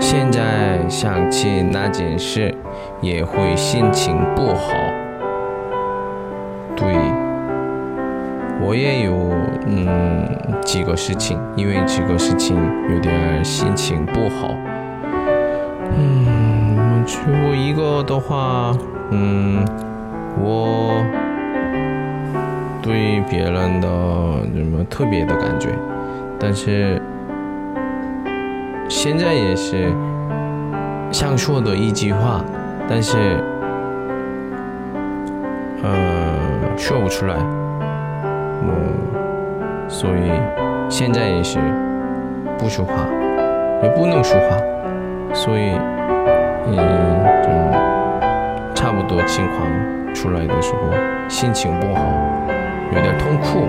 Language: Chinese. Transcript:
现在想起那件事也会心情不好。对，我也有嗯几个事情，因为这个事情有点心情不好。嗯，如果一个的话。嗯，我对别人的什么特别的感觉，但是现在也是想说的一句话，但是呃说不出来，嗯，所以现在也是不说话，也不能说话，所以嗯。差不多情况出来的时候，心情不好，有点痛苦